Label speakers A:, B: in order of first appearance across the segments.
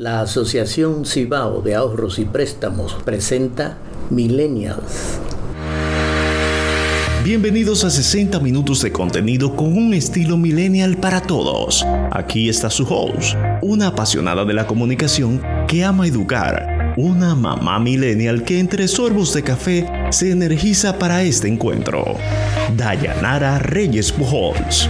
A: La Asociación Cibao de Ahorros y Préstamos presenta Millennials.
B: Bienvenidos a 60 minutos de contenido con un estilo millennial para todos. Aquí está su host, una apasionada de la comunicación que ama educar, una mamá millennial que entre sorbos de café se energiza para este encuentro. Dayanara Reyes Pujols.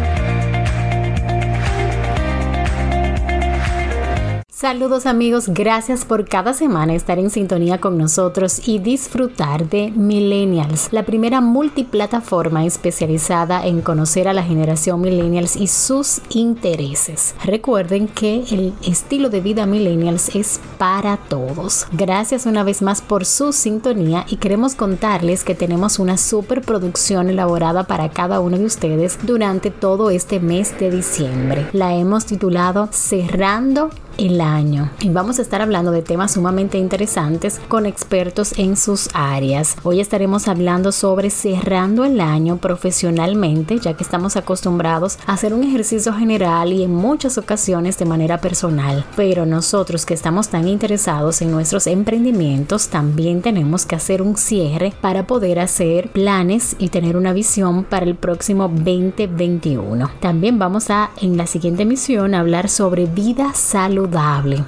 C: Saludos amigos, gracias por cada semana estar en sintonía con nosotros y disfrutar de Millennials, la primera multiplataforma especializada en conocer a la generación Millennials y sus intereses. Recuerden que el estilo de vida Millennials es para todos. Gracias una vez más por su sintonía y queremos contarles que tenemos una superproducción elaborada para cada uno de ustedes durante todo este mes de diciembre. La hemos titulado Cerrando el año y vamos a estar hablando de temas sumamente interesantes con expertos en sus áreas. Hoy estaremos hablando sobre cerrando el año profesionalmente, ya que estamos acostumbrados a hacer un ejercicio general y en muchas ocasiones de manera personal. Pero nosotros que estamos tan interesados en nuestros emprendimientos, también tenemos que hacer un cierre para poder hacer planes y tener una visión para el próximo 2021. También vamos a en la siguiente emisión hablar sobre vida saludable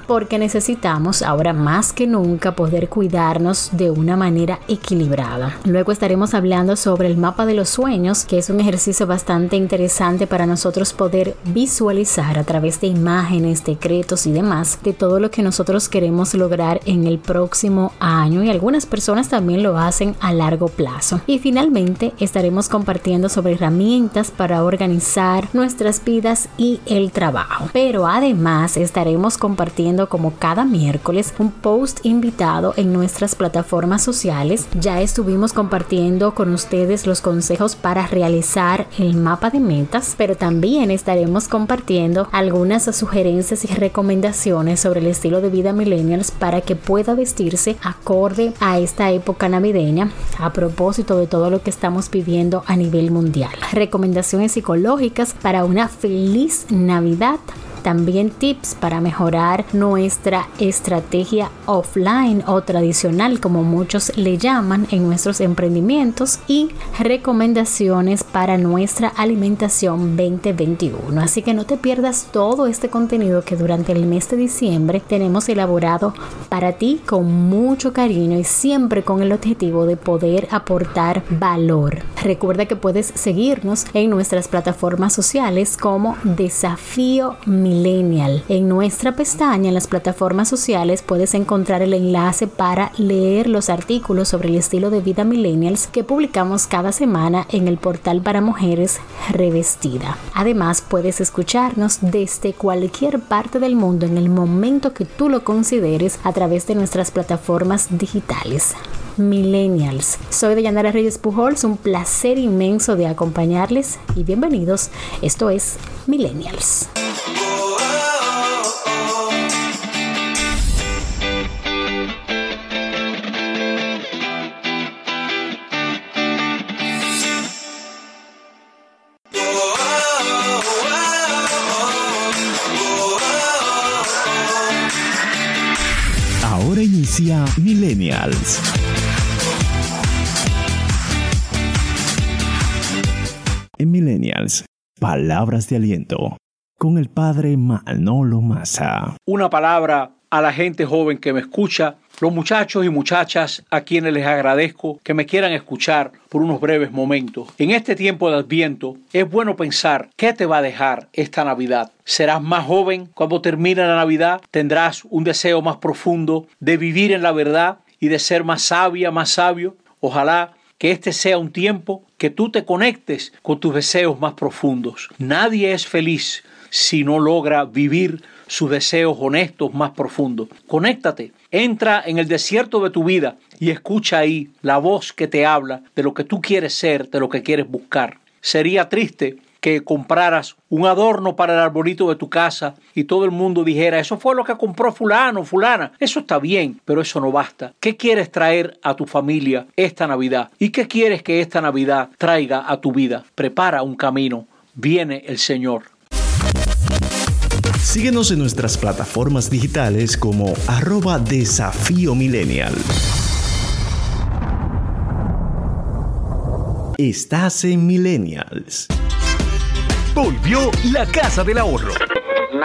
C: porque necesitamos ahora más que nunca poder cuidarnos de una manera equilibrada. Luego estaremos hablando sobre el mapa de los sueños, que es un ejercicio bastante interesante para nosotros poder visualizar a través de imágenes, decretos y demás de todo lo que nosotros queremos lograr en el próximo año y algunas personas también lo hacen a largo plazo. Y finalmente estaremos compartiendo sobre herramientas para organizar nuestras vidas y el trabajo. Pero además estaremos compartiendo como cada miércoles un post invitado en nuestras plataformas sociales. Ya estuvimos compartiendo con ustedes los consejos para realizar el mapa de metas, pero también estaremos compartiendo algunas sugerencias y recomendaciones sobre el estilo de vida millennials para que pueda vestirse acorde a esta época navideña a propósito de todo lo que estamos viviendo a nivel mundial. Recomendaciones psicológicas para una feliz Navidad también tips para mejorar nuestra estrategia offline o tradicional como muchos le llaman en nuestros emprendimientos y recomendaciones para nuestra alimentación 2021. Así que no te pierdas todo este contenido que durante el mes de diciembre tenemos elaborado para ti con mucho cariño y siempre con el objetivo de poder aportar valor. Recuerda que puedes seguirnos en nuestras plataformas sociales como Desafío Mi en nuestra pestaña en las plataformas sociales puedes encontrar el enlace para leer los artículos sobre el estilo de vida millennials que publicamos cada semana en el portal para mujeres Revestida. Además puedes escucharnos desde cualquier parte del mundo en el momento que tú lo consideres a través de nuestras plataformas digitales. Millennials. Soy Dayanara Reyes Pujols, un placer inmenso de acompañarles y bienvenidos. Esto es Millennials.
B: En Millennials, palabras de aliento con el padre Manolo Massa.
D: Una palabra a la gente joven que me escucha, los muchachos y muchachas a quienes les agradezco que me quieran escuchar por unos breves momentos. En este tiempo de Adviento es bueno pensar qué te va a dejar esta Navidad. Serás más joven cuando termine la Navidad, tendrás un deseo más profundo de vivir en la verdad y de ser más sabia, más sabio. Ojalá que este sea un tiempo que tú te conectes con tus deseos más profundos. Nadie es feliz si no logra vivir sus deseos honestos más profundos. Conéctate, entra en el desierto de tu vida y escucha ahí la voz que te habla de lo que tú quieres ser, de lo que quieres buscar. Sería triste que compraras un adorno para el arbolito de tu casa y todo el mundo dijera, eso fue lo que compró fulano, fulana. Eso está bien, pero eso no basta. ¿Qué quieres traer a tu familia esta Navidad? ¿Y qué quieres que esta Navidad traiga a tu vida? Prepara un camino. Viene el Señor.
B: Síguenos en nuestras plataformas digitales como arroba desafío millennial. Estás en Millennials.
E: Volvió la Casa del Ahorro.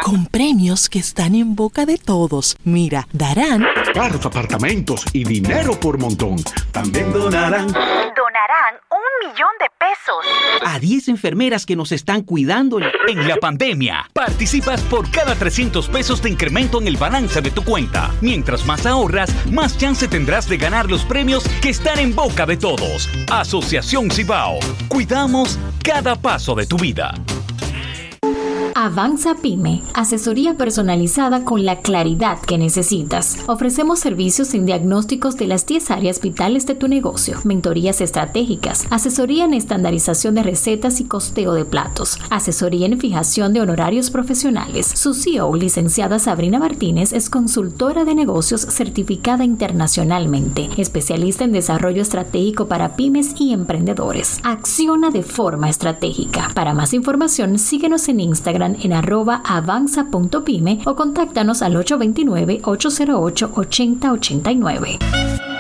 F: Con premios que están en boca de todos. Mira, darán
E: Carros, apartamentos y dinero por montón. También donarán.
G: Un millón de pesos.
H: a 10 enfermeras que nos están cuidando.
E: En la pandemia, participas por cada 300 pesos de incremento en el balance de tu cuenta. Mientras más ahorras, más chance tendrás de ganar los premios que están en boca de todos. Asociación Cibao. Cuidamos cada paso de tu vida.
C: Avanza Pyme, asesoría personalizada con la claridad que necesitas. Ofrecemos servicios en diagnósticos de las 10 áreas vitales de tu negocio, mentorías estratégicas, asesoría en estandarización de recetas y costeo de platos, asesoría en fijación de honorarios profesionales. Su CEO, licenciada Sabrina Martínez, es consultora de negocios certificada internacionalmente, especialista en desarrollo estratégico para pymes y emprendedores. Acciona de forma estratégica. Para más información, síguenos en Instagram en arroba avanza.pyme o contáctanos al 829-808-8089.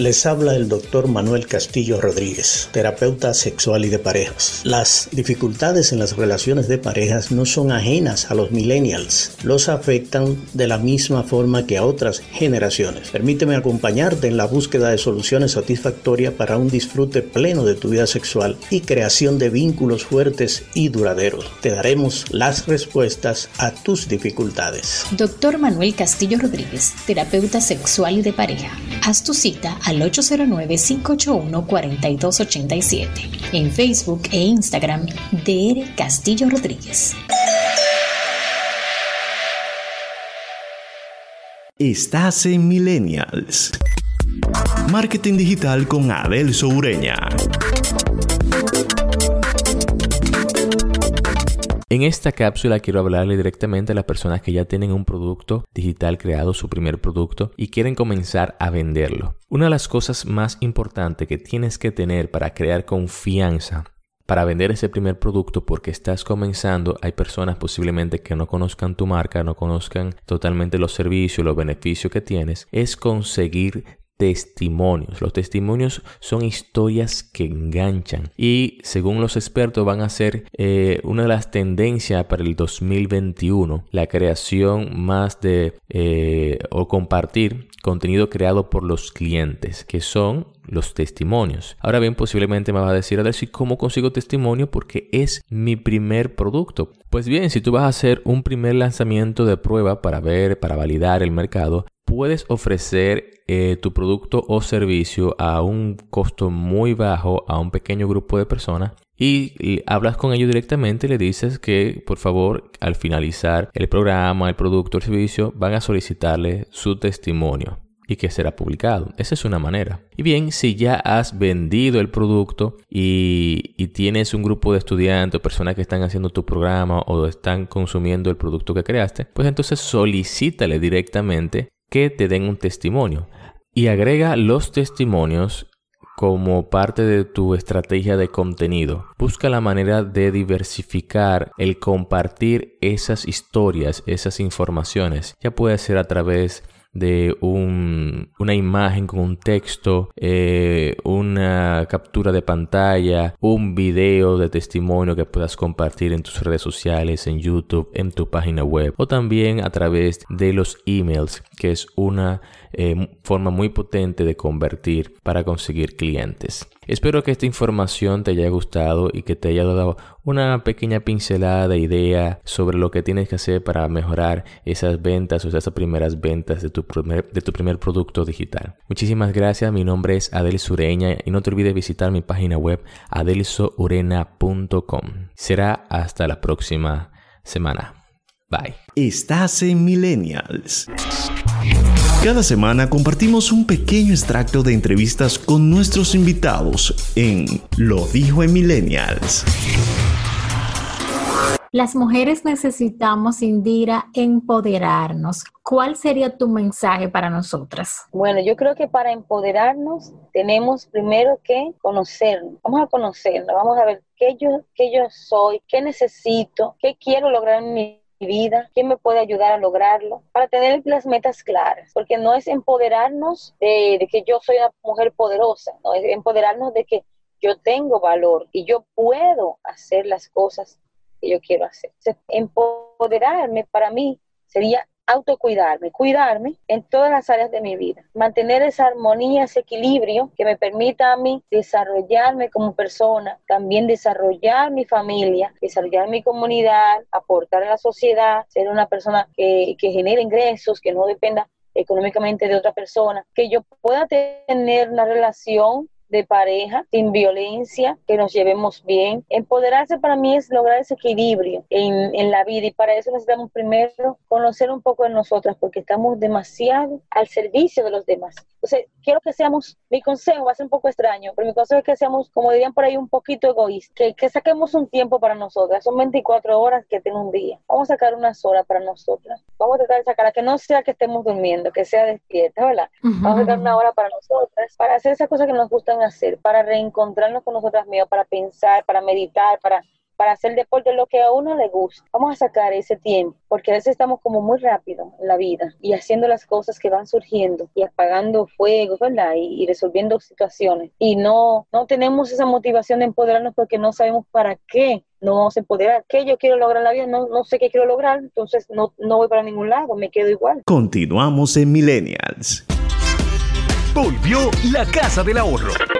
A: Les habla el doctor Manuel Castillo Rodríguez, terapeuta sexual y de parejas. Las dificultades en las relaciones de parejas no son ajenas a los millennials, los afectan de la misma forma que a otras generaciones. Permíteme acompañarte en la búsqueda de soluciones satisfactorias para un disfrute pleno de tu vida sexual y creación de vínculos fuertes y duraderos. Te daremos las respuestas a tus dificultades.
C: Doctor Manuel Castillo Rodríguez, terapeuta sexual y de pareja. Haz tu cita al 809-581-4287. En Facebook e Instagram, DR Castillo Rodríguez.
B: Estás en Millennials. Marketing digital con Adelso Ureña.
I: En esta cápsula quiero hablarle directamente a las personas que ya tienen un producto digital creado, su primer producto, y quieren comenzar a venderlo. Una de las cosas más importantes que tienes que tener para crear confianza para vender ese primer producto porque estás comenzando, hay personas posiblemente que no conozcan tu marca, no conozcan totalmente los servicios, los beneficios que tienes, es conseguir testimonios. Los testimonios son historias que enganchan y según los expertos van a ser eh, una de las tendencias para el 2021, la creación más de eh, o compartir contenido creado por los clientes, que son los testimonios. Ahora bien, posiblemente me va a decir a decir cómo consigo testimonio porque es mi primer producto. Pues bien, si tú vas a hacer un primer lanzamiento de prueba para ver, para validar el mercado, puedes ofrecer eh, tu producto o servicio a un costo muy bajo a un pequeño grupo de personas y, hablas con ellos directamente y le dices que por favor al finalizar el programa, el producto, el servicio van a solicitarle su testimonio y que será publicado. Esa es una manera. Y bien, si ya has vendido el producto y, y, tienes un grupo de estudiantes o personas que están haciendo tu programa o están consumiendo el producto que creaste, pues entonces solicítale directamente que te den un testimonio y agrega los testimonios como parte de tu estrategia de contenido. Busca la manera de diversificar el compartir esas historias, esas informaciones. Ya puede ser a través de un, una imagen con un texto, eh, una captura de pantalla, un video de testimonio que puedas compartir en tus redes sociales, en YouTube, en tu página web o también a través de los emails, que es una eh, forma muy potente de convertir para conseguir clientes. Espero que esta información te haya gustado y que te haya dado una pequeña pincelada de idea sobre lo que tienes que hacer para mejorar esas ventas o esas primeras ventas de tu primer, producto digital. Muchísimas gracias, mi nombre es Adel Sureña y no te olvides visitar mi página web adelsourena.com. Será hasta la próxima semana. Bye.
B: Estás en Millennials. Cada semana compartimos un pequeño extracto de entrevistas con nuestros invitados en Lo dijo en Millennials.
C: Las mujeres necesitamos, Indira, empoderarnos. ¿Cuál sería tu mensaje para nosotras?
J: Bueno, yo creo que para empoderarnos tenemos primero que conocernos. Vamos a conocernos, vamos a ver qué yo, qué yo soy, qué necesito, qué quiero lograr en mi vida, quién me puede ayudar a lograrlo, para tener las metas claras, porque no es empoderarnos de, que yo soy una mujer poderosa, no es empoderarnos de que yo tengo valor y yo puedo hacer las cosas que yo quiero hacer. empoderarme para mí sería autocuidarme, cuidarme en todas las áreas de mi vida, mantener esa armonía, ese equilibrio que me permita a mí desarrollarme como persona, también desarrollar mi familia, desarrollar mi comunidad, aportar a la sociedad, ser una persona que, que genere ingresos, que no dependa económicamente de otra persona, que yo pueda tener una relación de pareja, sin violencia, que nos llevemos bien. Empoderarse para mí es lograr ese equilibrio en, en la vida y para eso necesitamos primero conocer un poco de nosotras porque estamos demasiado al servicio de los demás. Entonces, quiero que seamos, mi consejo va a ser un poco extraño, pero mi consejo es que seamos, como dirían por ahí, un poquito egoístas, que, que saquemos un tiempo para nosotras. Son 24 horas que tengo un día. Vamos a sacar unas horas para nosotras. Vamos a tratar de sacar, a que no sea que estemos durmiendo, que sea despierta, ¿verdad? Vamos a sacar una hora para nosotras, para hacer esas cosas que nos gustan hacer, para reencontrarnos con nosotras mismas, para pensar, para meditar, para para hacer deporte lo que a uno le gusta. Vamos a sacar ese tiempo, porque a veces estamos como muy rápido en la vida y haciendo las cosas que van surgiendo y apagando fuegos, ¿verdad? Y, resolviendo situaciones. Y no, no tenemos esa motivación de empoderarnos porque no sabemos para qué no vamos a empoderar. ¿Qué yo quiero lograr en la vida? No, no sé qué quiero lograr, entonces no, no voy para ningún lado, me quedo igual.
B: Continuamos en Millennials.
E: Volvió la Casa del Ahorro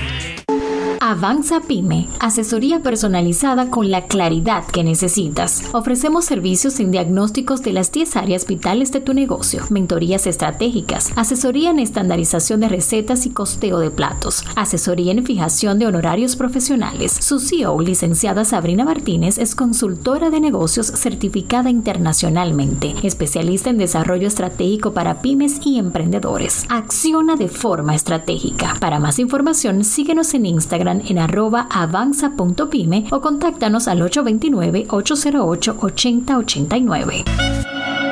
C: Avanza Pyme, asesoría personalizada con la claridad que necesitas. Ofrecemos servicios en diagnósticos de las 10 áreas vitales de tu negocio, mentorías estratégicas, asesoría en estandarización de recetas y costeo de platos, asesoría en fijación de honorarios profesionales. Su CEO, licenciada Sabrina Martínez, es consultora de negocios certificada internacionalmente, especialista en desarrollo estratégico para pymes y emprendedores. Acciona de forma estratégica. Para más información, síguenos en Instagram en arroba avanza.pyme o contáctanos al 829-808-8089.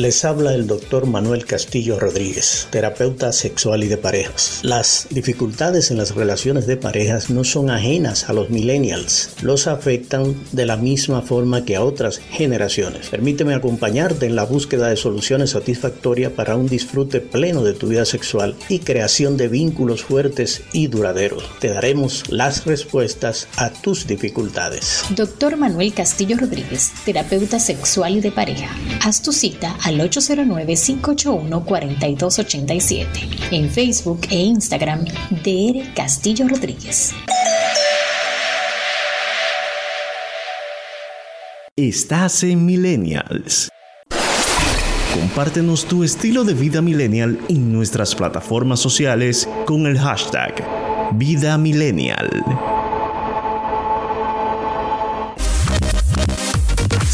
A: Les habla el doctor Manuel Castillo Rodríguez, terapeuta sexual y de parejas. Las dificultades en las relaciones de parejas no son ajenas a los millennials, los afectan de la misma forma que a otras generaciones. Permíteme acompañarte en la búsqueda de soluciones satisfactorias para un disfrute pleno de tu vida sexual y creación de vínculos fuertes y duraderos. Te daremos las respuestas a tus dificultades.
C: Doctor Manuel Castillo Rodríguez, terapeuta sexual y de pareja. Haz tu cita a al 809-581-4287. En Facebook e Instagram, DR Castillo Rodríguez.
B: Estás en Millennials. Compártenos tu estilo de vida millennial en nuestras plataformas sociales con el hashtag Vida Millennial.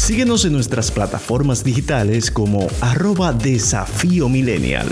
B: Síguenos en nuestras plataformas digitales como arroba desafío millennial.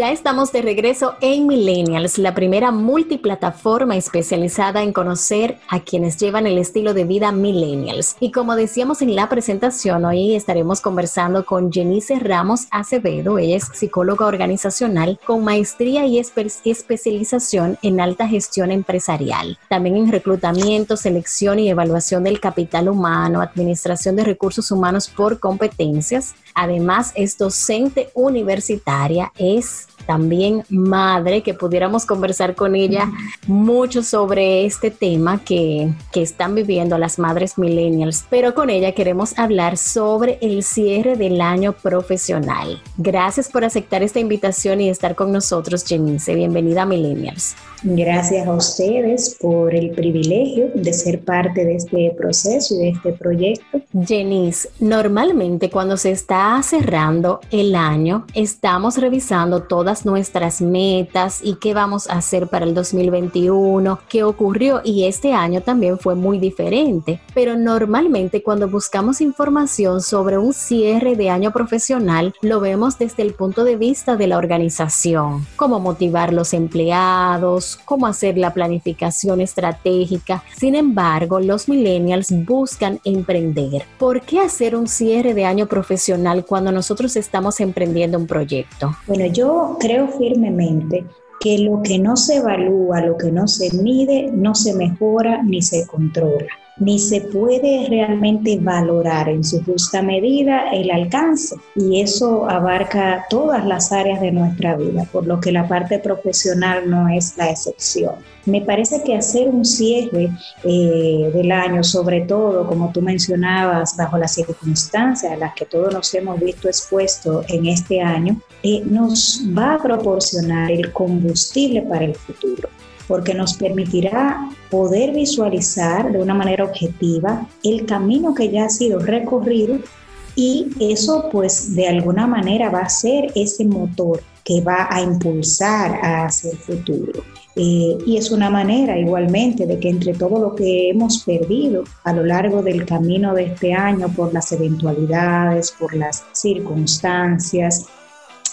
C: Ya estamos de regreso en Millennials, la primera multiplataforma especializada en conocer a quienes llevan el estilo de vida Millennials. Y como decíamos en la presentación, hoy estaremos conversando con Jenice Ramos Acevedo. Ella es psicóloga organizacional con maestría y especialización en alta gestión empresarial. También en reclutamiento, selección y evaluación del capital humano, administración de recursos humanos por competencias. Además, es docente universitaria, es también madre, que pudiéramos conversar con ella mucho sobre este tema que, que están viviendo las madres millennials. Pero con ella queremos hablar sobre el cierre del año profesional. Gracias por aceptar esta invitación y estar con nosotros, Jenice. Bienvenida a Millennials.
K: Gracias a ustedes por el privilegio de ser parte de este proceso y de este proyecto.
C: Jenice, normalmente cuando se está cerrando el año, estamos revisando todas nuestras metas y qué vamos a hacer para el 2021, qué ocurrió y este año también fue muy diferente. Pero normalmente cuando buscamos información sobre un cierre de año profesional, lo vemos desde el punto de vista de la organización, cómo motivar los empleados, cómo hacer la planificación estratégica. Sin embargo, los millennials buscan emprender. ¿Por qué hacer un cierre de año profesional cuando nosotros estamos emprendiendo un proyecto?
K: Bueno, yo creo firmemente que lo que no se evalúa, lo que no se mide, no se mejora ni se controla ni se puede realmente valorar en su justa medida el alcance. Y eso abarca todas las áreas de nuestra vida, por lo que la parte profesional no es la excepción. Me parece que hacer un cierre eh, del año, sobre todo, como tú mencionabas, bajo las circunstancias a las que todos nos hemos visto expuestos en este año, eh, nos va a proporcionar el combustible para el futuro porque nos permitirá poder visualizar de una manera objetiva el camino que ya ha sido recorrido y eso pues de alguna manera va a ser ese motor que va a impulsar hacia el futuro. Eh, y es una manera igualmente de que entre todo lo que hemos perdido a lo largo del camino de este año por las eventualidades, por las circunstancias,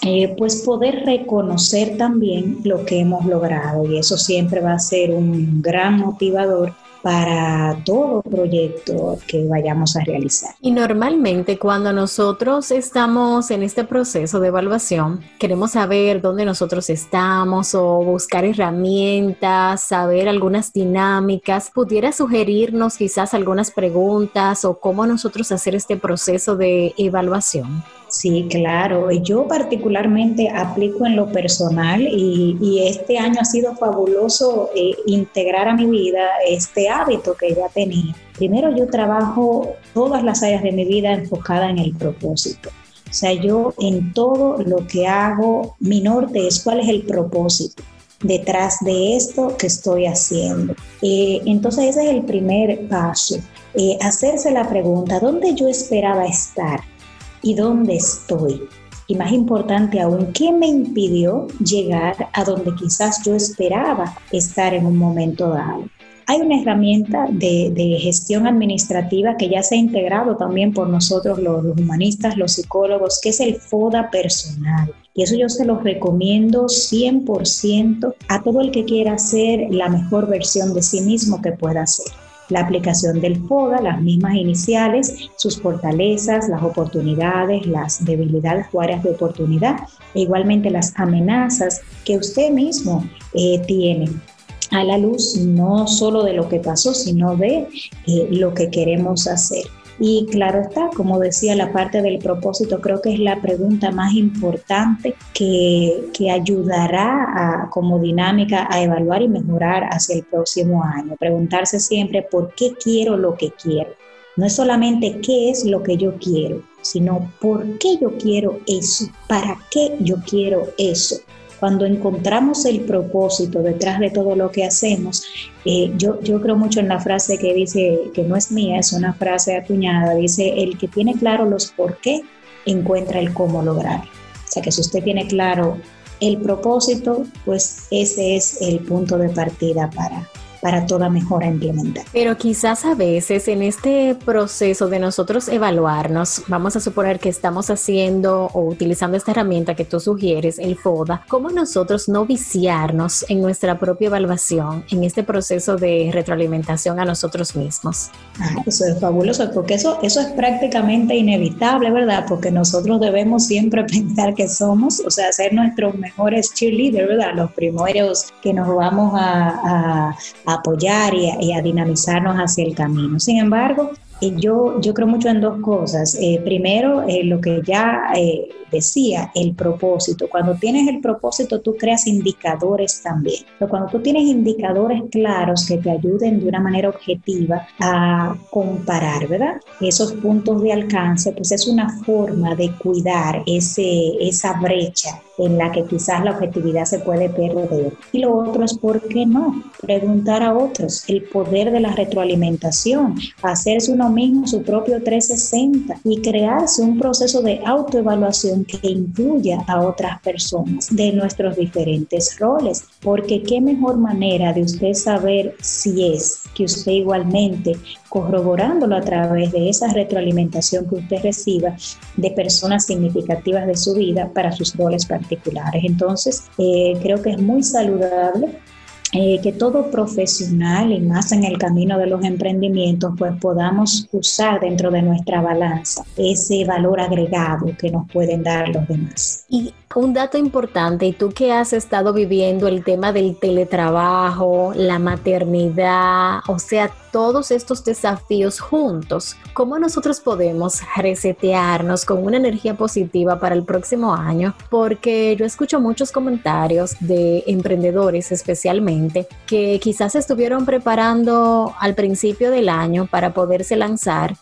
K: eh, pues poder reconocer también lo que hemos logrado y eso siempre va a ser un gran motivador para todo proyecto que vayamos a realizar.
C: Y normalmente cuando nosotros estamos en este proceso de evaluación, queremos saber dónde nosotros estamos o buscar herramientas, saber algunas dinámicas, pudiera sugerirnos quizás algunas preguntas o cómo nosotros hacer este proceso de evaluación.
K: Sí, claro. Yo particularmente aplico en lo personal y, este año ha sido fabuloso eh, integrar a mi vida este hábito que ya tenía. Primero yo trabajo todas las áreas de mi vida enfocada en el propósito. O sea, yo en todo lo que hago, mi norte es cuál es el propósito detrás de esto que estoy haciendo. Eh, entonces ese es el primer paso, eh, hacerse la pregunta, ¿dónde yo esperaba estar? Y dónde estoy. Y más importante aún, ¿qué me impidió llegar a donde quizás yo esperaba estar en un momento dado? Hay una herramienta de, gestión administrativa que ya se ha integrado también por nosotros los, los, humanistas, los psicólogos, que es el FODA personal. Y eso yo se lo recomiendo 100% a todo el que quiera ser la mejor versión de sí mismo que pueda ser la aplicación del FODA, las mismas iniciales, sus fortalezas, las oportunidades, las debilidades o áreas de oportunidad, e igualmente las amenazas que usted mismo eh, tiene a la luz no solo de lo que pasó, sino de eh, lo que queremos hacer. Y claro está, como decía, la parte del propósito creo que es la pregunta más importante que, que ayudará a, como dinámica a evaluar y mejorar hacia el próximo año. Preguntarse siempre por qué quiero lo que quiero. No es solamente qué es lo que yo quiero, sino por qué yo quiero eso, para qué yo quiero eso cuando encontramos el propósito detrás de todo lo que hacemos, eh, yo, yo creo mucho en la frase que dice, que no es mía, es una frase acuñada, dice, el que tiene claro los por qué, encuentra el cómo lograr. O sea que si usted tiene claro el propósito, pues ese es el punto de partida para, para toda mejora implementar.
C: Pero quizás a veces en este proceso de nosotros evaluarnos, vamos a suponer que estamos haciendo o utilizando esta herramienta que tú sugieres, el FODA, ¿cómo nosotros no viciarnos en nuestra propia evaluación, en este proceso de retroalimentación a nosotros mismos?
K: Ah, eso es fabuloso, porque eso, eso es prácticamente inevitable, ¿verdad? Porque nosotros debemos siempre pensar que somos, o sea, ser nuestros mejores cheerleaders, ¿verdad? Los primeros que nos vamos a, a apoyar y a, dinamizarnos hacia el camino. Sin embargo, yo, yo creo mucho en dos cosas. Eh, primero, eh, lo que ya decía, el propósito. Cuando tienes el propósito, tú creas indicadores también. Pero cuando tú tienes indicadores claros que te ayuden de una manera objetiva a comparar, ¿verdad? Esos puntos de alcance, pues es una forma de cuidar ese, esa brecha en la que quizás la objetividad se puede perder. Y lo otro es, ¿por qué no? Preguntar a otros, el poder de la retroalimentación, hacerse mismo su propio 360 y crearse un proceso de autoevaluación que incluya a otras personas de nuestros diferentes roles. Porque qué mejor manera de usted saber si es que usted igualmente corroborándolo a través de esa retroalimentación que usted reciba de personas significativas de su vida para sus roles particulares. Entonces, eh, creo que es muy saludable eh, que todo profesional y más en el camino de los emprendimientos pues podamos usar dentro de nuestra balanza ese valor agregado que nos pueden dar los demás.
C: Y un dato importante, y tú que has estado viviendo el tema del teletrabajo, la maternidad, o sea, todos estos desafíos juntos, ¿cómo nosotros podemos resetearnos con una energía positiva para el próximo año? Porque yo escucho muchos comentarios de emprendedores especialmente que quizás estuvieron preparando al principio del año para poderse lanzar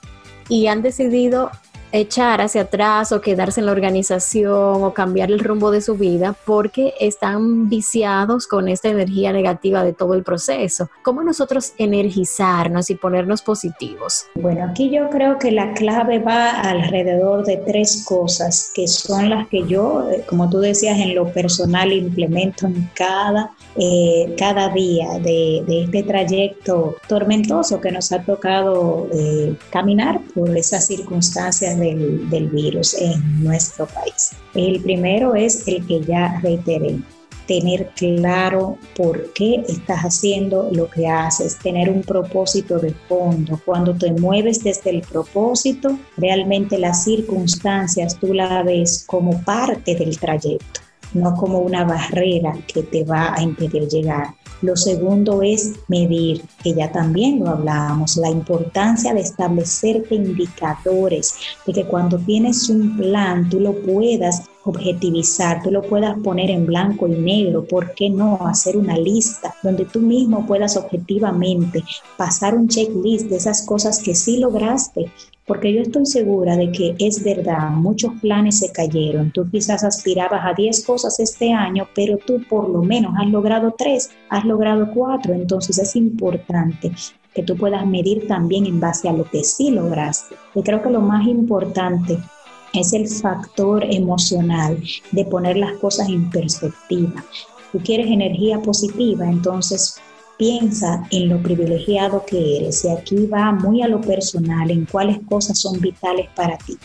C: y han decidido echar hacia atrás o quedarse en la organización o cambiar el rumbo de su vida porque están viciados con esta energía negativa de todo el proceso. ¿Cómo nosotros energizarnos y ponernos positivos?
K: Bueno, aquí yo creo que la clave va alrededor de tres cosas que son las que yo, eh, como tú decías, en lo personal implemento en cada, eh, cada día de, este trayecto tormentoso que nos ha tocado eh, caminar por esas circunstancias del, virus en nuestro país. El primero es el que ya reiteré, tener claro por qué estás haciendo lo que haces, tener un propósito de fondo. Cuando te mueves desde el propósito, realmente las circunstancias tú la ves como parte del trayecto, no como una barrera que te va a impedir llegar. Lo segundo es medir, que ya también lo hablábamos, la importancia de establecerte indicadores, de que cuando tienes un plan tú lo puedas objetivizar, tú lo puedas poner en blanco y negro, ¿por qué no hacer una lista donde tú mismo puedas objetivamente pasar un checklist de esas cosas que sí lograste porque yo estoy segura de que es verdad, muchos planes se cayeron. Tú quizás aspirabas a 10 cosas este año, pero tú por lo menos has logrado 3, has logrado 4, entonces es importante que tú puedas medir también en base a lo que sí lograste. Y creo que lo más importante es el factor emocional de poner las cosas en perspectiva. Tú quieres energía positiva, entonces Piensa en lo privilegiado que eres. Y aquí va muy a lo personal, en cuáles cosas son vitales para ti,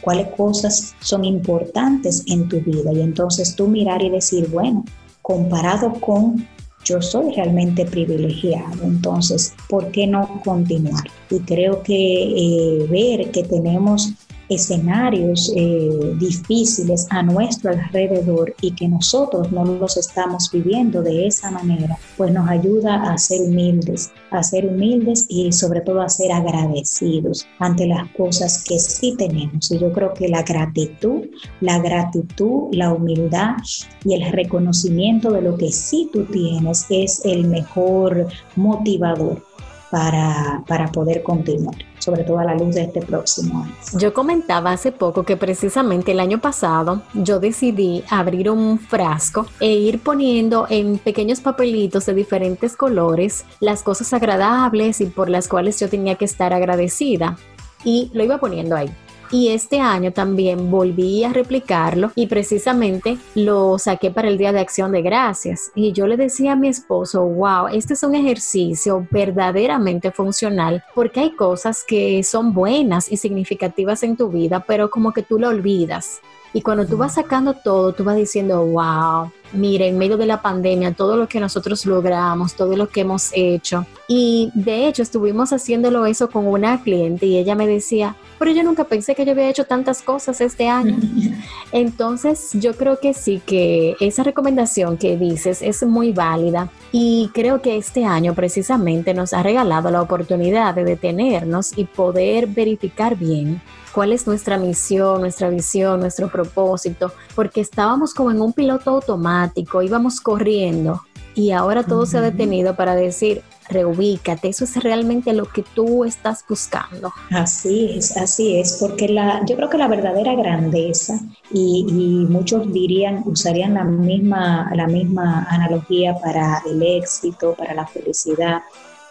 K: cuáles cosas son importantes en tu vida. Y entonces tú mirar y decir, bueno, comparado con yo soy realmente privilegiado, entonces, ¿por qué no continuar? Y creo que eh, ver que tenemos escenarios eh, difíciles a nuestro alrededor y que nosotros no los estamos viviendo de esa manera, pues nos ayuda a ser humildes, a ser humildes y sobre todo a ser agradecidos ante las cosas que sí tenemos. Y yo creo que la gratitud, la gratitud, la humildad y el reconocimiento de lo que sí tú tienes es el mejor motivador para, para poder continuar sobre todo a la luz de este próximo año.
C: Yo comentaba hace poco que precisamente el año pasado yo decidí abrir un frasco e ir poniendo en pequeños papelitos de diferentes colores las cosas agradables y por las cuales yo tenía que estar agradecida. Y lo iba poniendo ahí y este año también volví a replicarlo y precisamente lo saqué para el Día de Acción de Gracias. Y yo le decía a mi esposo, wow, este es un ejercicio verdaderamente funcional porque hay cosas que son buenas y significativas en tu vida, pero como que tú lo olvidas Y cuando tú vas sacando todo, tú vas diciendo, wow, mire, en medio de la pandemia, todo lo que nosotros logramos, todo lo que hemos hecho. Y de hecho, estuvimos haciéndolo eso con una cliente y ella me decía, pero yo nunca pensé que yo había hecho tantas cosas este año. Entonces, yo creo que sí, que esa recomendación que dices es muy válida y creo que este año precisamente nos ha regalado la oportunidad de detenernos y poder verificar bien cuál es nuestra misión, nuestra visión, nuestro propósito, porque estábamos como en un piloto automático, íbamos corriendo y ahora todo se ha detenido para decir, reubícate, eso es realmente lo que tú estás buscando.
K: Así es, así es, porque la, yo creo que la verdadera grandeza, y, y, muchos dirían, usarían la misma, la misma analogía para el éxito, para la felicidad,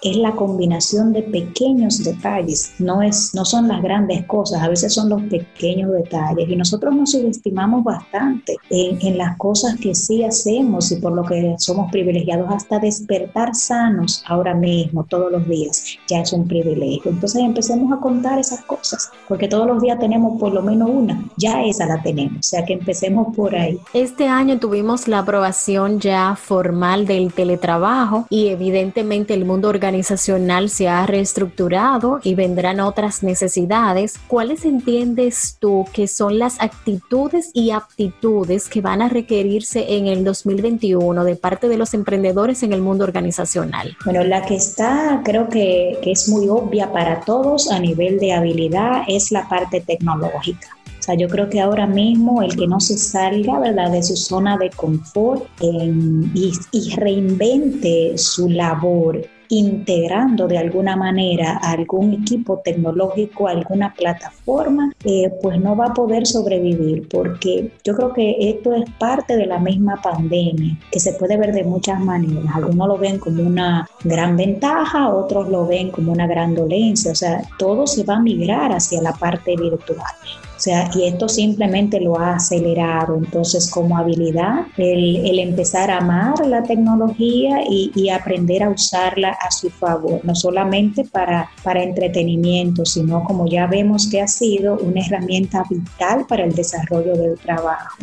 K: es la combinación de pequeños detalles, no, es, no son las grandes cosas, a veces son los pequeños detalles y nosotros nos subestimamos bastante en, en las cosas que sí hacemos y por lo que somos privilegiados hasta despertar sanos ahora mismo, todos los días, ya es un privilegio. Entonces empecemos a contar esas cosas, porque todos los días tenemos por lo menos una, ya esa la tenemos, o sea que empecemos por ahí.
C: Este año tuvimos la aprobación ya formal del teletrabajo y evidentemente el mundo organizado organizacional se ha reestructurado y vendrán otras necesidades, ¿cuáles entiendes tú que son las actitudes y aptitudes que van a requerirse en el 2021 de parte de los emprendedores en el mundo organizacional?
K: Bueno, la que está, creo que, que es muy obvia para todos a nivel de habilidad es la parte tecnológica. O sea, yo creo que ahora mismo el que no se salga ¿verdad? de su zona de confort y, y, reinvente su labor integrando de alguna manera algún equipo tecnológico, alguna plataforma, eh, pues no va a poder sobrevivir porque yo creo que esto es parte de la misma pandemia que se puede ver de muchas maneras. Algunos lo ven como una gran ventaja, otros lo ven como una gran dolencia, o sea, todo se va a migrar hacia la parte virtual. O sea, y esto simplemente lo ha acelerado. Entonces, como habilidad, el, empezar a amar la tecnología y, y, aprender a usarla a su favor, no solamente para, para entretenimiento, sino como ya vemos que ha sido una herramienta vital para el desarrollo del trabajo.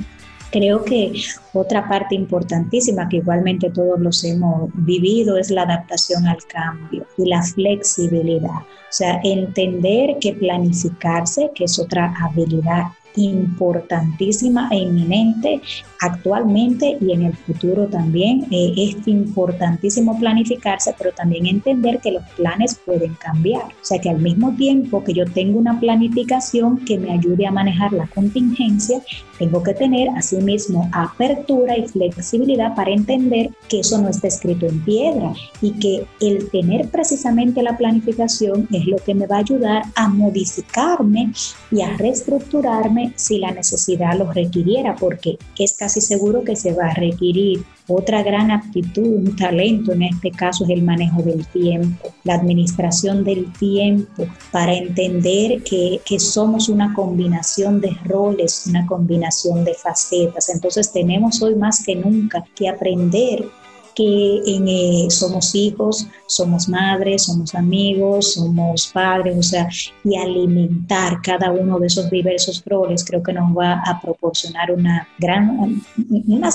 K: Creo que otra parte importantísima que igualmente todos los hemos vivido es la adaptación al cambio y la flexibilidad. O sea, entender que planificarse, que es otra habilidad importantísima e inminente actualmente y en el futuro también. Eh, es importantísimo planificarse, pero también entender que los planes pueden cambiar. O sea que al mismo tiempo que yo tengo una planificación que me ayude a manejar la contingencia, tengo que tener asimismo apertura y flexibilidad para entender que eso no está escrito en piedra y que el tener precisamente la planificación es lo que me va a ayudar a modificarme y a reestructurarme si la necesidad lo requiriera, porque es casi seguro que se va a requerir. Otra gran aptitud, un talento en este caso es el manejo del tiempo, la administración del tiempo, para entender que, que somos una combinación de roles, una combinación de facetas. Entonces tenemos hoy más que nunca que aprender que eh, somos hijos, somos madres, somos amigos, somos padres, o sea, y alimentar cada uno de esos diversos roles creo que nos va a proporcionar una gran,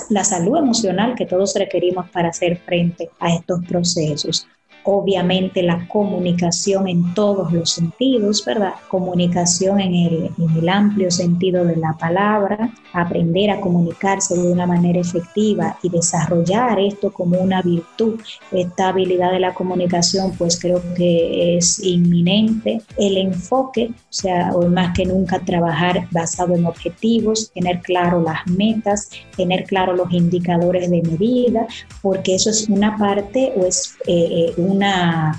K: la salud emocional que todos requerimos para hacer frente a estos procesos obviamente la comunicación en todos los sentidos, ¿verdad? Comunicación en el, en el, amplio sentido de la palabra, aprender a comunicarse de una manera efectiva y desarrollar esto como una virtud. Esta habilidad de la comunicación, pues creo que es inminente. El enfoque, o sea, hoy más que nunca trabajar basado en objetivos, tener claro las metas, tener claro los indicadores de medida, porque eso es una parte o es eh, eh,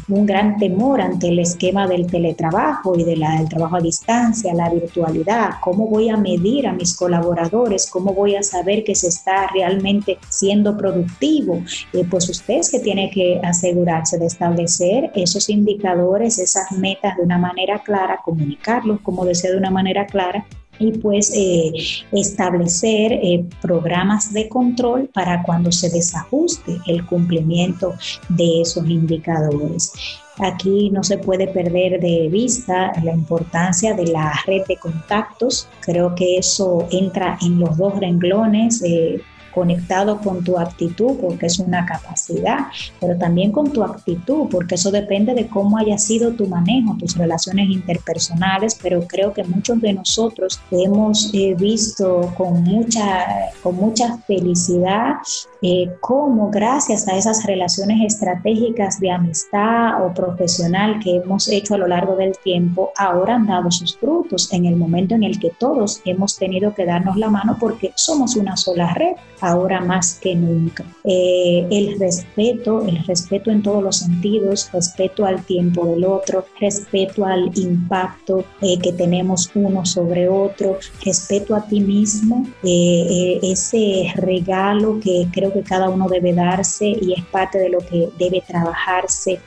K: un gran temor ante el esquema del teletrabajo y del trabajo a distancia, la virtualidad, cómo voy a medir a mis colaboradores, cómo voy a saber que se está realmente siendo productivo. Eh, pues usted es que tiene que asegurarse de establecer esos indicadores, esas metas de una manera clara, comunicarlos, como decía, de una manera clara y pues eh, establecer eh, programas de control para cuando se desajuste el cumplimiento de esos indicadores. Aquí no se puede perder de vista la importancia de la red de contactos. Creo que eso entra en los dos renglones. Eh, conectado con tu actitud, porque es una capacidad, pero también con tu actitud, porque eso depende de cómo haya sido tu manejo, tus relaciones interpersonales, pero creo que muchos de nosotros hemos eh, visto con mucha, con mucha felicidad eh, cómo gracias a esas relaciones estratégicas de amistad o profesional que hemos hecho a lo largo del tiempo, ahora han dado sus frutos en el momento en el que todos hemos tenido que darnos la mano porque somos una sola red ahora más que nunca. Eh, el respeto, el respeto en todos los sentidos, respeto al tiempo del otro, respeto al impacto eh, que tenemos uno sobre otro, respeto a ti mismo, eh, ese regalo que creo que cada uno debe darse y es parte de lo que debe trabajarse,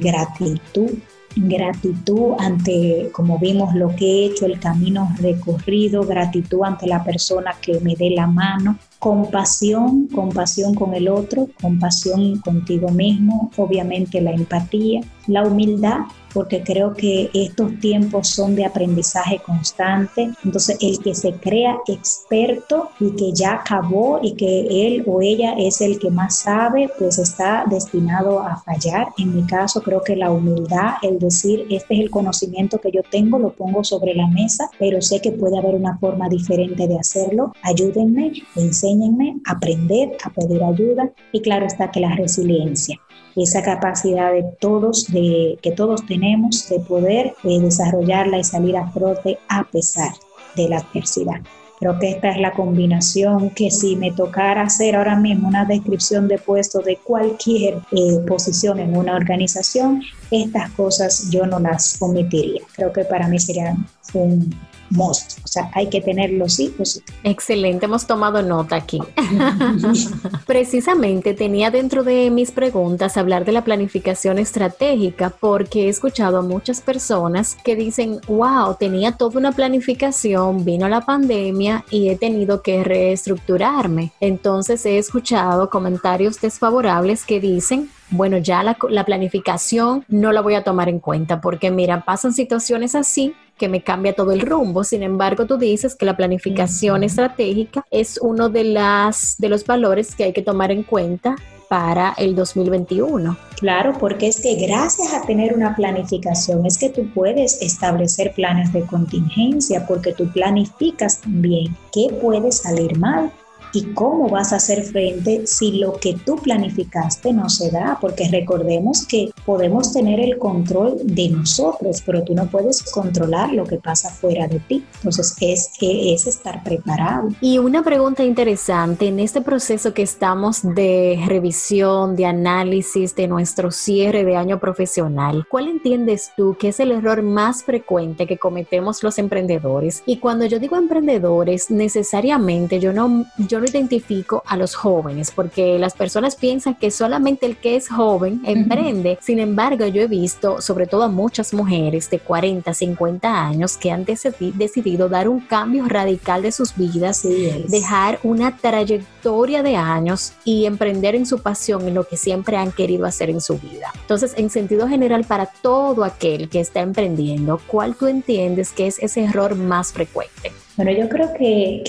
K: gratitud gratitud ante, como vimos, lo que he hecho, el camino recorrido, gratitud ante la persona que me dé la mano, compasión, compasión con el otro, compasión contigo mismo, obviamente la empatía, la humildad, porque creo que estos tiempos son de aprendizaje constante. Entonces, el que se crea experto y que ya acabó y que él o ella es el que más sabe, pues está destinado a fallar. En mi caso, creo que la humildad, el decir, este es el conocimiento que yo tengo, lo pongo sobre la mesa, pero sé que puede haber una forma diferente de hacerlo. Ayúdenme, enséñenme aprender, a pedir ayuda y claro está que la resiliencia esa capacidad de todos, de, que todos tenemos de poder eh, desarrollarla y salir a flote a pesar de la adversidad. Creo que esta es la combinación que si me tocara hacer ahora mismo una descripción de puesto de cualquier eh, posición en una organización, estas cosas yo no las omitiría. Creo que para mí sería un, most. O sea, hay que tenerlo sí pues
C: Excelente, hemos tomado nota aquí. Precisamente tenía dentro de mis preguntas hablar de la planificación estratégica porque he escuchado a muchas personas que dicen, wow, tenía toda una planificación, vino la pandemia y he tenido que reestructurarme. Entonces he escuchado comentarios desfavorables que dicen, bueno, ya la, la, planificación no la voy a tomar en cuenta porque mira, pasan situaciones así que me cambia todo el rumbo. Sin embargo, tú dices que la planificación estratégica es uno de, las, de los valores que hay que tomar en cuenta para el 2021.
K: Claro, porque es que gracias a tener una planificación es que tú puedes establecer planes de contingencia porque tú planificas también qué puede salir mal, y cómo vas a hacer frente si lo que tú planificaste no se da, porque recordemos que podemos tener el control de nosotros, pero tú no puedes controlar lo que pasa fuera de ti. Entonces es, es estar preparado.
C: Y una pregunta interesante, en este proceso que estamos de revisión, de análisis de nuestro cierre de año profesional, ¿cuál entiendes tú que es el error más frecuente que cometemos los emprendedores? Y cuando yo digo emprendedores, necesariamente yo no, yo no identifico a los jóvenes porque las personas piensan que solamente el que es joven emprende. Sin embargo, yo he visto sobre todo a muchas mujeres de 40, 50 años que han decidido dar un cambio radical de sus vidas, dejar una trayectoria de años y emprender en su pasión, en lo que siempre han querido hacer en su vida. Entonces, en sentido general, para todo aquel que está emprendiendo, ¿cuál tú entiendes que es ese error más frecuente?
K: Bueno, yo creo que,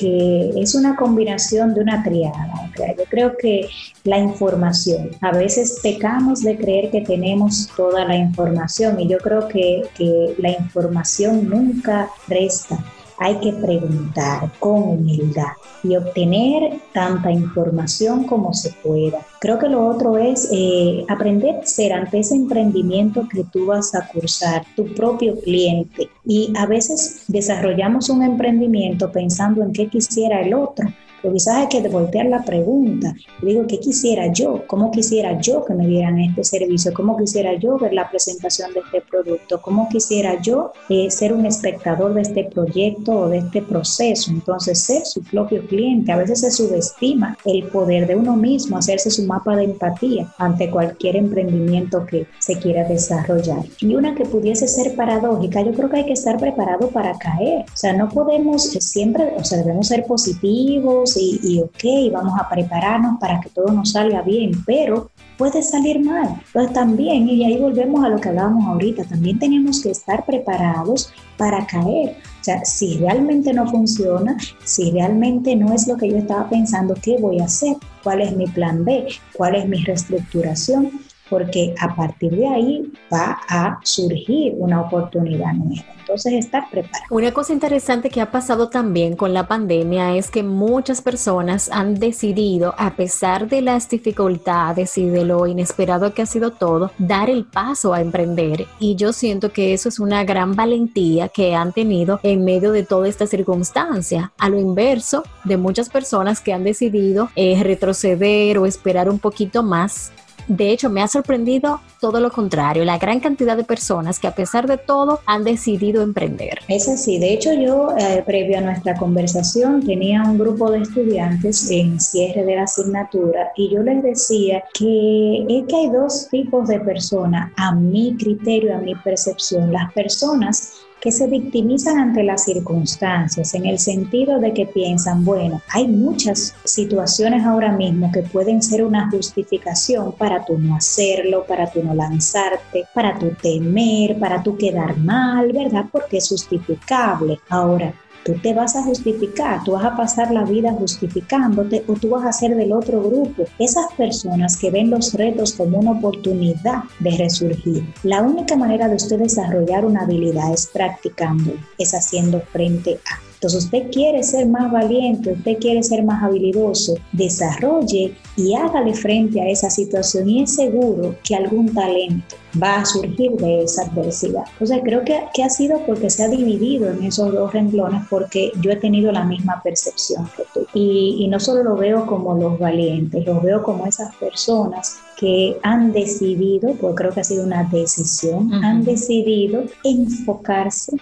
K: es una combinación de una triada. Yo creo que la información, a veces pecamos de creer que tenemos toda la información y yo creo que, que la información nunca resta hay que preguntar con humildad y obtener tanta información como se pueda. Creo que lo otro es eh, aprender a ser ante ese emprendimiento que tú vas a cursar, tu propio cliente. Y a veces desarrollamos un emprendimiento pensando en qué quisiera el otro pero quizás hay que voltear la pregunta. Digo, ¿qué quisiera yo? ¿Cómo quisiera yo que me dieran este servicio? ¿Cómo quisiera yo ver la presentación de este producto? ¿Cómo quisiera yo eh, ser un espectador de este proyecto o de este proceso? Entonces, ser su propio cliente. A veces se subestima el poder de uno mismo, hacerse su mapa de empatía ante cualquier emprendimiento que se quiera desarrollar. Y una que pudiese ser paradójica, yo creo que hay que estar preparado para caer. O sea, no podemos siempre, o sea, debemos ser positivos, y, y ok, vamos a prepararnos para que todo nos salga bien, pero puede salir mal. Entonces también, y ahí volvemos a lo que hablábamos ahorita, también tenemos que estar preparados para caer. O sea, si realmente no funciona, si realmente no es lo que yo estaba pensando, ¿qué voy a hacer? ¿Cuál es mi plan B? ¿Cuál es mi reestructuración? Porque a partir de ahí va a surgir una oportunidad nueva. Entonces, estar preparado.
C: Una cosa interesante que ha pasado también con la pandemia es que muchas personas han decidido, a pesar de las dificultades y de lo inesperado que ha sido todo, dar el paso a emprender. Y yo siento que eso es una gran valentía que han tenido en medio de toda esta circunstancia. A lo inverso de muchas personas que han decidido eh, retroceder o esperar un poquito más de hecho, me ha sorprendido todo lo contrario, la gran cantidad de personas que a pesar de todo han decidido emprender.
K: Es así, de hecho yo, eh, previo a nuestra conversación, tenía un grupo de estudiantes en cierre de la asignatura y yo les decía que es que hay dos tipos de personas, a mi criterio, a mi percepción, las personas que se victimizan ante las circunstancias, en el sentido de que piensan, bueno, hay muchas situaciones ahora mismo que pueden ser una justificación para tú no hacerlo, para tú no lanzarte, para tú temer, para tú quedar mal, ¿verdad? Porque es justificable. Ahora, tú te vas a justificar, tú vas a pasar la vida justificándote o tú vas a ser del otro grupo. Esas personas que ven los retos como una oportunidad de resurgir. La única manera de usted desarrollar una habilidad es practicando, es haciendo frente a. Entonces usted quiere ser más valiente, usted quiere ser más habilidoso, desarrolle y hágale frente a esa situación y es seguro que algún talento va a surgir de esa adversidad. Entonces creo que, que ha sido porque se ha dividido en esos dos renglones porque yo he tenido la misma percepción que tú. Y, y no solo lo veo como los valientes, lo veo como esas personas que han decidido, porque creo que ha sido una decisión, han decidido enfocarse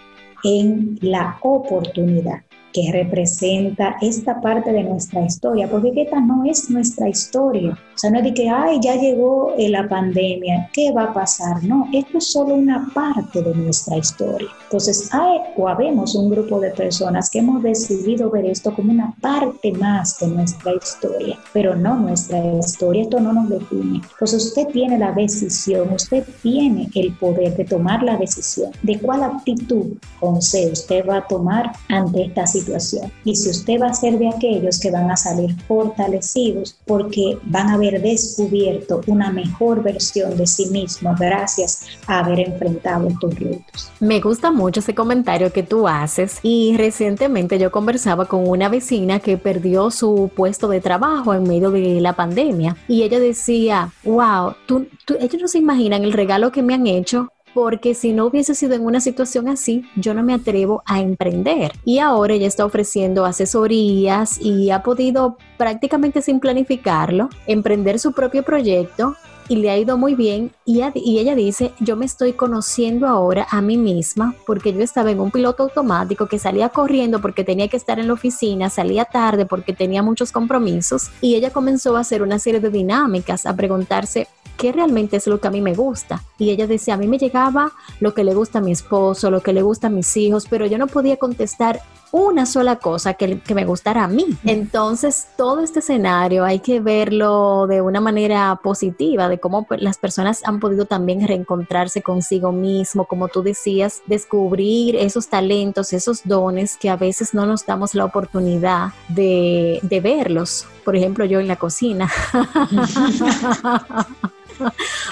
K: en la oportunidad que representa esta parte de nuestra historia, porque esta no es nuestra historia. O sea, no es de que, ay, ya llegó eh, la pandemia, ¿qué va a pasar? No, esto es solo una parte de nuestra historia. Entonces, hay o habemos un grupo de personas que hemos decidido ver esto como una parte más de nuestra historia, pero no nuestra historia, esto no nos define. Entonces, usted tiene la decisión, usted tiene el poder de tomar la decisión de cuál actitud con C usted va a tomar ante esta situación y si usted va a ser de aquellos que van a salir fortalecidos porque van a haber descubierto una mejor versión de sí mismo gracias a haber enfrentado estos retos.
C: Me gusta mucho ese comentario que tú haces y recientemente yo conversaba con una vecina que perdió su puesto de trabajo en medio de la pandemia y ella decía, wow, tú, ellos no se imaginan el regalo que me han hecho porque si no hubiese sido en una situación así, yo no me atrevo a emprender. Y ahora ella está ofreciendo asesorías y ha podido prácticamente sin planificarlo, emprender su propio proyecto y le ha ido muy bien y, y, ella dice, yo me estoy conociendo ahora a mí misma porque yo estaba en un piloto automático que salía corriendo porque tenía que estar en la oficina, salía tarde porque tenía muchos compromisos y ella comenzó a hacer una serie de dinámicas, a preguntarse, qué realmente es lo que a mí me gusta. Y ella decía, a mí me llegaba lo que le gusta a mi esposo, lo que le gusta a mis hijos, pero yo no podía contestar una sola cosa que, que, me gustara a mí. Entonces, todo este escenario hay que verlo de una manera positiva, de cómo las personas han podido también reencontrarse consigo mismo, como tú decías, descubrir esos talentos, esos dones que a veces no nos damos la oportunidad de, de verlos. Por ejemplo, yo en la cocina.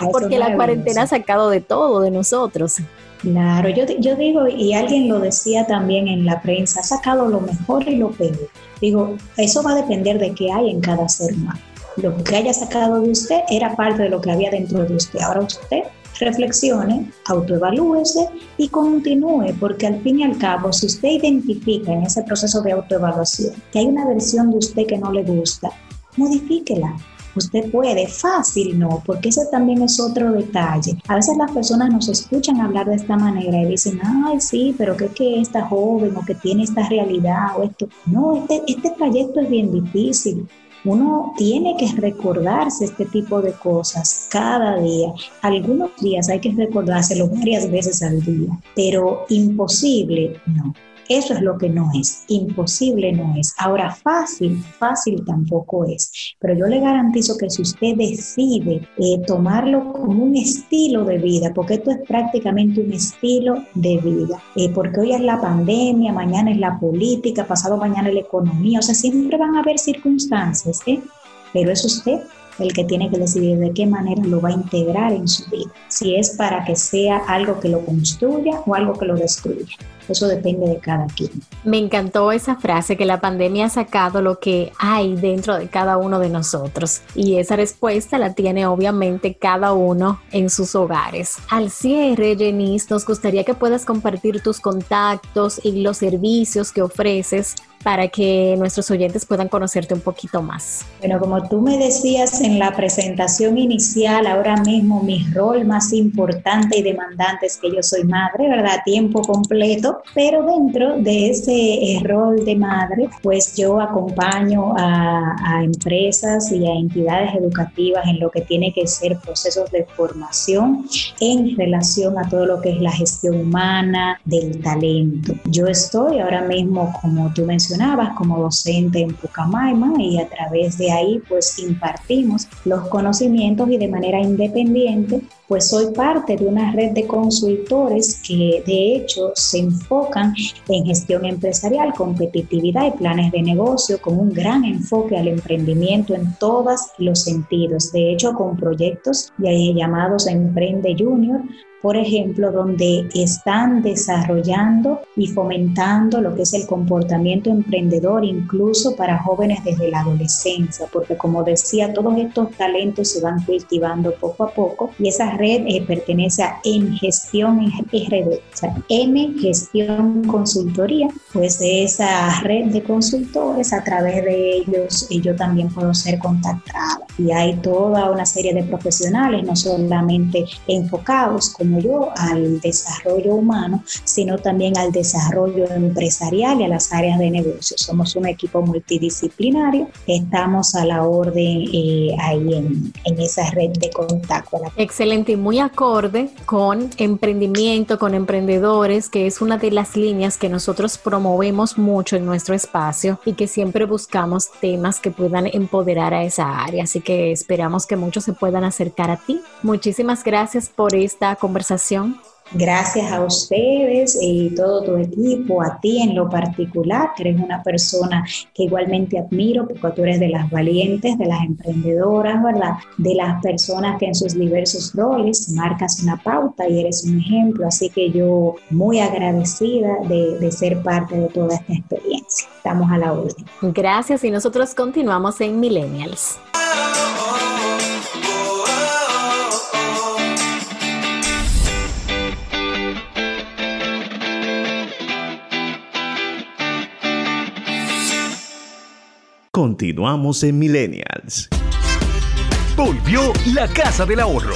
C: Porque la cuarentena ha sacado de todo de nosotros.
K: Claro, yo, digo, y alguien lo decía también en la prensa, ha sacado lo mejor y lo peor. Digo, eso va a depender de qué hay en cada ser humano. Lo que haya sacado de usted era parte de lo que había dentro de usted. Ahora usted reflexione, autoevalúese y continúe, porque al fin y al cabo, si usted identifica en ese proceso de autoevaluación que hay una versión de usted que no le gusta, modifíquela, usted puede, fácil no, porque ese también es otro detalle. A veces las personas nos escuchan hablar de esta manera y dicen, ay, sí, pero que es que está joven o que tiene esta realidad o esto. No, este, este trayecto es bien difícil. Uno tiene que recordarse este tipo de cosas cada día. Algunos días hay que recordárselo varias veces al día, pero imposible no. Eso es lo que no es. Imposible no es. Ahora, fácil, fácil tampoco es. Pero yo le garantizo que si usted decide eh, tomarlo como un estilo de vida, porque esto es prácticamente un estilo de vida, eh, porque hoy es la pandemia, mañana es la política, pasado mañana es la economía, o sea, siempre van a haber circunstancias, ¿eh? pero es usted el que tiene que decidir de qué manera lo va a integrar en su vida, si es para que sea algo que lo construya o algo que lo destruya. Eso depende de cada quien.
C: Me encantó esa frase que la pandemia ha sacado lo que hay dentro de cada uno de nosotros y esa respuesta la tiene obviamente cada uno en sus hogares. Al cierre, Jenice, nos gustaría que puedas compartir tus contactos y los servicios que ofreces para que nuestros oyentes puedan conocerte un poquito más.
K: Bueno, como tú me decías en la presentación inicial, ahora mismo mi rol más importante y demandante es que yo soy madre, ¿verdad? Tiempo completo, pero dentro de ese eh, rol de madre, pues yo acompaño a, a empresas y a entidades educativas en lo que tiene que ser procesos de formación en relación a todo lo que es la gestión humana del talento. Yo estoy ahora mismo, como tú mencionaste, como docente en Pucamaima y a través de ahí pues impartimos los conocimientos y de manera independiente pues soy parte de una red de consultores que de hecho se enfocan en gestión empresarial, competitividad y planes de negocio con un gran enfoque al emprendimiento en todos los sentidos. De hecho, con proyectos llamados Emprende Junior, por ejemplo, donde están desarrollando y fomentando lo que es el comportamiento emprendedor, incluso para jóvenes desde la adolescencia, porque como decía, todos estos talentos se van cultivando poco a poco y esa red eh, pertenece a En Gestión RD, o sea, M Gestión Consultoría, pues esa red de consultores, a través de ellos y yo también puedo ser contactada. Y hay toda una serie de profesionales, no solamente enfocados como yo al desarrollo humano, sino también al desarrollo empresarial y a las áreas de negocio. Somos un equipo multidisciplinario, estamos a la orden eh, ahí en, en, esa red de contacto.
C: Excelente y muy acorde con emprendimiento, con emprendedores, que es una de las líneas que nosotros promovemos mucho en nuestro espacio y que siempre buscamos temas que puedan empoderar a esa área. Así que esperamos que muchos se puedan acercar a ti. Muchísimas gracias por esta conversación conversación.
K: Gracias a ustedes y todo tu equipo, a ti en lo particular, que eres una persona que igualmente admiro porque tú eres de las valientes, de las emprendedoras, ¿verdad? De las personas que en sus diversos roles marcas una pauta y eres un ejemplo. Así que yo muy agradecida de, de ser parte de toda esta experiencia. Estamos a la orden.
C: Gracias y nosotros continuamos en Millennials.
B: Continuamos en Millennials.
E: Volvió la Casa del Ahorro.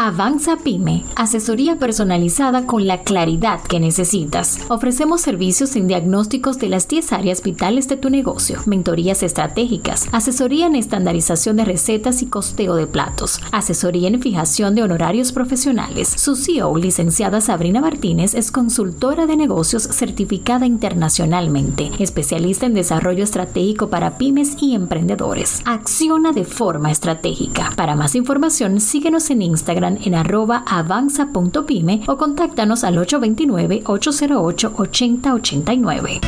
C: Avanza Pyme, asesoría personalizada con la claridad que necesitas. Ofrecemos servicios en diagnósticos de las 10 áreas vitales de tu negocio, mentorías estratégicas, asesoría en estandarización de recetas y costeo de platos, asesoría en fijación de honorarios profesionales. Su CEO, licenciada Sabrina Martínez, es consultora de negocios certificada internacionalmente, especialista en desarrollo estratégico para pymes y emprendedores. Acciona de forma estratégica. Para más información, síguenos en Instagram en arroba avanza.pyme o contáctanos al 829-808-8089.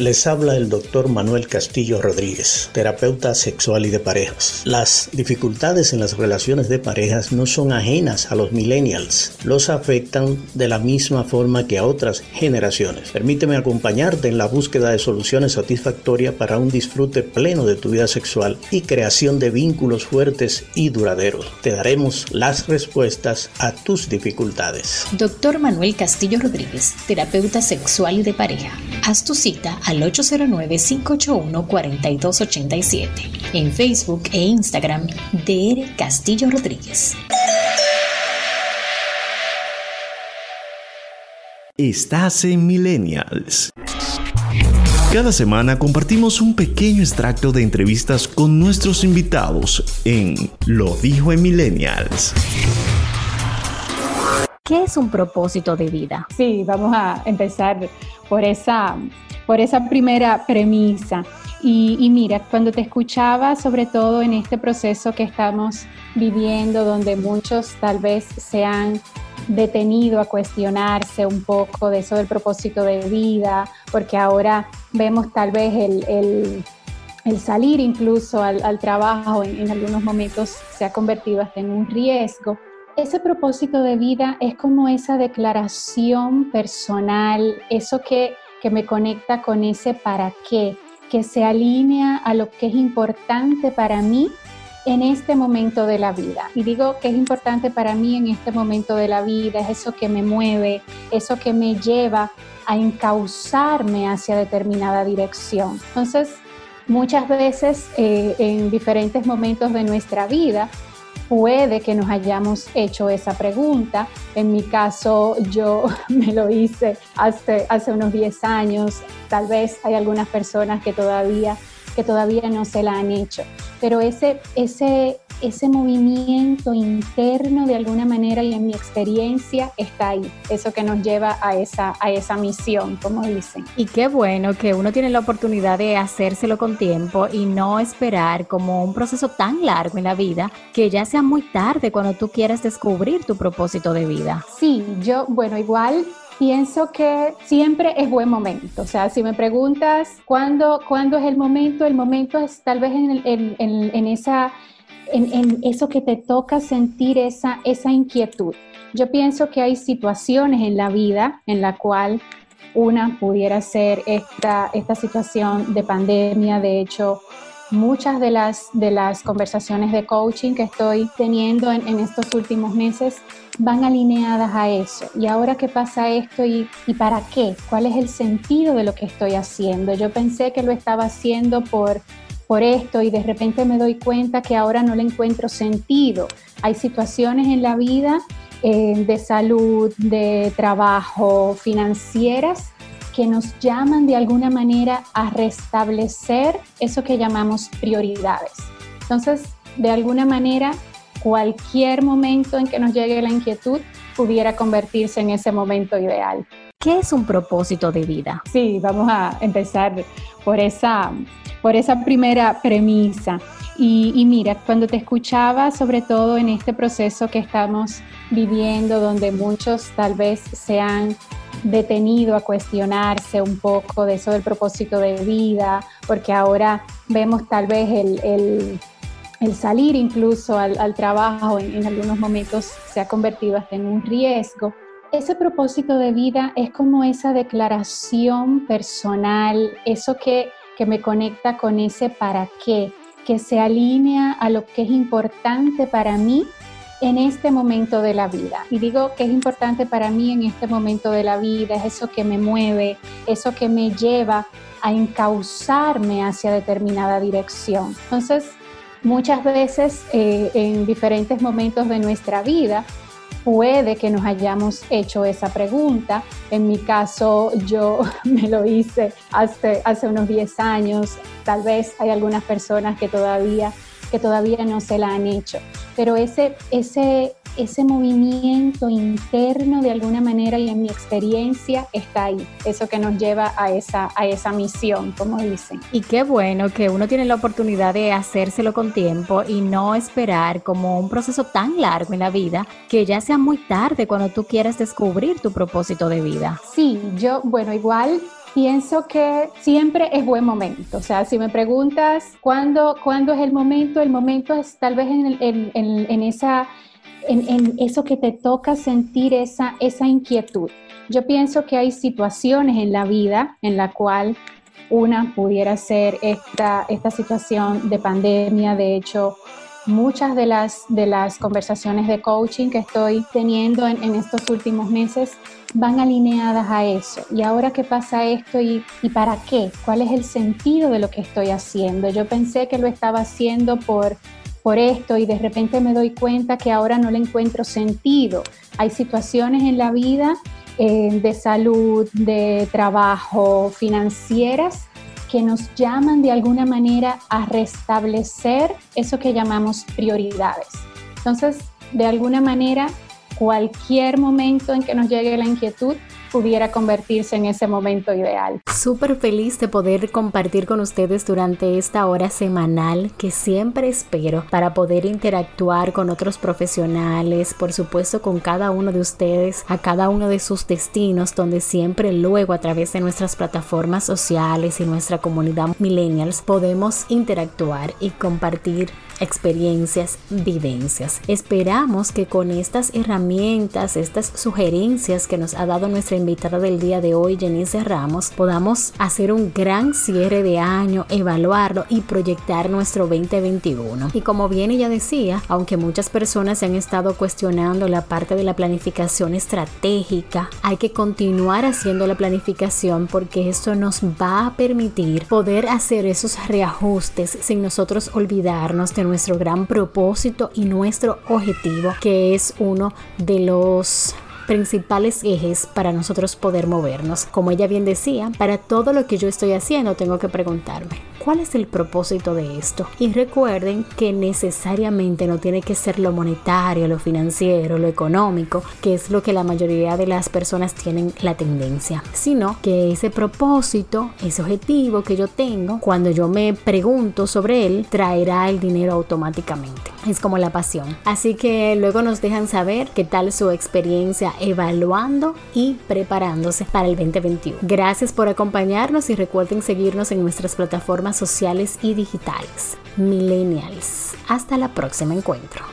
A: Les habla el doctor Manuel Castillo Rodríguez, terapeuta sexual y de parejas. Las dificultades en las relaciones de parejas no son ajenas a los millennials, los afectan de la misma forma que a otras generaciones. Permíteme acompañarte en la búsqueda de soluciones satisfactorias para un disfrute pleno de tu vida sexual y creación de vínculos fuertes y duraderos. Te daremos las respuestas a tus dificultades.
C: Doctor Manuel Castillo Rodríguez, terapeuta sexual y de pareja. Haz tu cita al 809-581-4287 en Facebook e Instagram DR Castillo Rodríguez.
B: Estás en Millennials. Cada semana compartimos un pequeño extracto de entrevistas con nuestros invitados en Lo dijo en Millennials.
C: ¿Qué es un propósito de vida?
L: Sí, vamos a empezar por esa, por esa primera premisa. Y, mira, cuando te escuchaba, sobre todo en este proceso que estamos viviendo, donde muchos tal vez se han detenido a cuestionarse un poco de eso del propósito de vida, porque ahora vemos tal vez el, salir incluso al, trabajo en, algunos momentos se ha convertido hasta en un riesgo. Ese propósito de vida es como esa declaración personal, eso que, que me conecta con ese para qué, que se alinea a lo que es importante para mí en este momento de la vida. Y digo que es importante para mí en este momento de la vida, es eso que me mueve, eso que me lleva a encauzarme hacia determinada dirección. Entonces, muchas veces eh, en diferentes momentos de nuestra vida, puede que nos hayamos hecho esa pregunta. En mi caso, yo me lo hice hace, hace unos 10 años. Tal vez hay algunas personas que todavía que todavía no se la han hecho. Pero ese, ese, ese movimiento interno de alguna manera y en mi experiencia está ahí, eso que nos lleva a esa, a esa misión, como dicen.
C: Y qué bueno que uno tiene la oportunidad de hacérselo con tiempo y no esperar como un proceso tan largo en la vida que ya sea muy tarde cuando tú quieras descubrir tu propósito de vida.
L: Sí, yo, bueno, igual pienso que siempre es buen momento. O sea, si me preguntas cuándo, cuándo es el momento, el momento es tal vez en, en, en, esa, en, eso que te toca sentir esa, esa inquietud. Yo pienso que hay situaciones en la vida en la cual una pudiera ser esta, esta situación de pandemia. De hecho, muchas de las, de las conversaciones de coaching que estoy teniendo en, en estos últimos meses van alineadas a eso. ¿Y ahora qué pasa esto y, y, para qué? ¿Cuál es el sentido de lo que estoy haciendo? Yo pensé que lo estaba haciendo por, por esto y de repente me doy cuenta que ahora no le encuentro sentido. Hay situaciones en la vida eh, de salud, de trabajo, financieras que nos llaman de alguna manera a restablecer eso que llamamos prioridades. Entonces, de alguna manera, cualquier momento en que nos llegue la inquietud pudiera convertirse en ese momento ideal.
C: ¿Qué es un propósito de vida?
L: Sí, vamos a empezar por esa, por esa primera premisa. Y, mira, cuando te escuchaba, sobre todo en este proceso que estamos viviendo, donde muchos tal vez se han detenido a cuestionarse un poco de eso del propósito de vida, porque ahora vemos tal vez el, el salir incluso al, trabajo en, en, algunos momentos se ha convertido hasta en un riesgo. Ese propósito de vida es como esa declaración personal, eso que, que me conecta con ese para qué, que se alinea a lo que es importante para mí en este momento de la vida. Y digo que es importante para mí en este momento de la vida, es eso que me mueve, eso que me lleva a encauzarme hacia determinada dirección. Entonces, Muchas veces eh, en diferentes momentos de nuestra vida puede que nos hayamos hecho esa pregunta. En mi caso, yo me lo hice hace, hace unos 10 años. Tal vez hay algunas personas que todavía, que todavía no se la han hecho. Pero ese, ese, ese movimiento interno de alguna manera y en mi experiencia está ahí, eso que nos lleva a esa, a esa misión, como dicen.
C: Y qué bueno que uno tiene la oportunidad de hacérselo con tiempo y no esperar como un proceso tan largo en la vida que ya sea muy tarde cuando tú quieras descubrir tu propósito de vida.
L: Sí, yo, bueno, igual Pienso que siempre es buen momento. O sea, si me preguntas cuándo, cuándo es el momento, el momento es tal vez en, en, esa, en, eso que te toca sentir esa, esa inquietud. Yo pienso que hay situaciones en la vida en la cual una pudiera ser esta, esta situación de pandemia. De hecho, muchas de las, de las conversaciones de coaching que estoy teniendo en, en estos últimos meses van alineadas a eso. ¿Y ahora qué pasa esto y, para qué? ¿Cuál es el sentido de lo que estoy haciendo? Yo pensé que lo estaba haciendo por, por esto y de repente me doy cuenta que ahora no le encuentro sentido. Hay situaciones en la vida eh, de salud, de trabajo, financieras que nos llaman de alguna manera a restablecer eso que llamamos prioridades. Entonces, de alguna manera, cualquier momento en que nos llegue la inquietud, pudiera convertirse en ese momento ideal.
C: Súper feliz de poder compartir con ustedes durante esta hora semanal que siempre espero para poder interactuar con otros profesionales, por supuesto con cada uno de ustedes, a cada uno de sus destinos, donde siempre luego a través de nuestras plataformas sociales y nuestra comunidad millennials podemos interactuar y compartir experiencias, vivencias. Esperamos que con estas herramientas, estas sugerencias que nos ha dado nuestra invitada del día de hoy, Jenice Ramos, podamos hacer un gran cierre de año, evaluarlo y proyectar nuestro 2021. Y como bien ella decía, aunque muchas personas se han estado cuestionando la parte de la planificación estratégica, hay que continuar haciendo la planificación porque esto nos va a permitir poder hacer esos reajustes sin nosotros olvidarnos de nuestro gran propósito y nuestro objetivo, que es uno de los principales ejes para nosotros poder movernos. Como ella bien decía, para todo lo que yo estoy haciendo tengo que preguntarme, ¿Cuál es el propósito de esto? Y recuerden que necesariamente no tiene que ser lo monetario, lo financiero, lo económico, que es lo que la mayoría de las personas tienen la tendencia, sino que ese propósito, ese objetivo que yo tengo, cuando yo me pregunto sobre él, traerá el dinero automáticamente. Es como la pasión. Así que luego nos dejan saber qué tal su experiencia evaluando y preparándose para el 2021. Gracias por acompañarnos y recuerden seguirnos en nuestras plataformas sociales y digitales. Millennials. Hasta la próxima encuentro.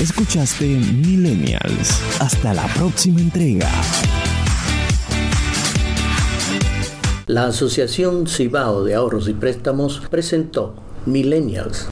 B: Escuchaste Millennials. Hasta la próxima entrega.
A: La Asociación Cibao de Ahorros y Préstamos presentó Millennials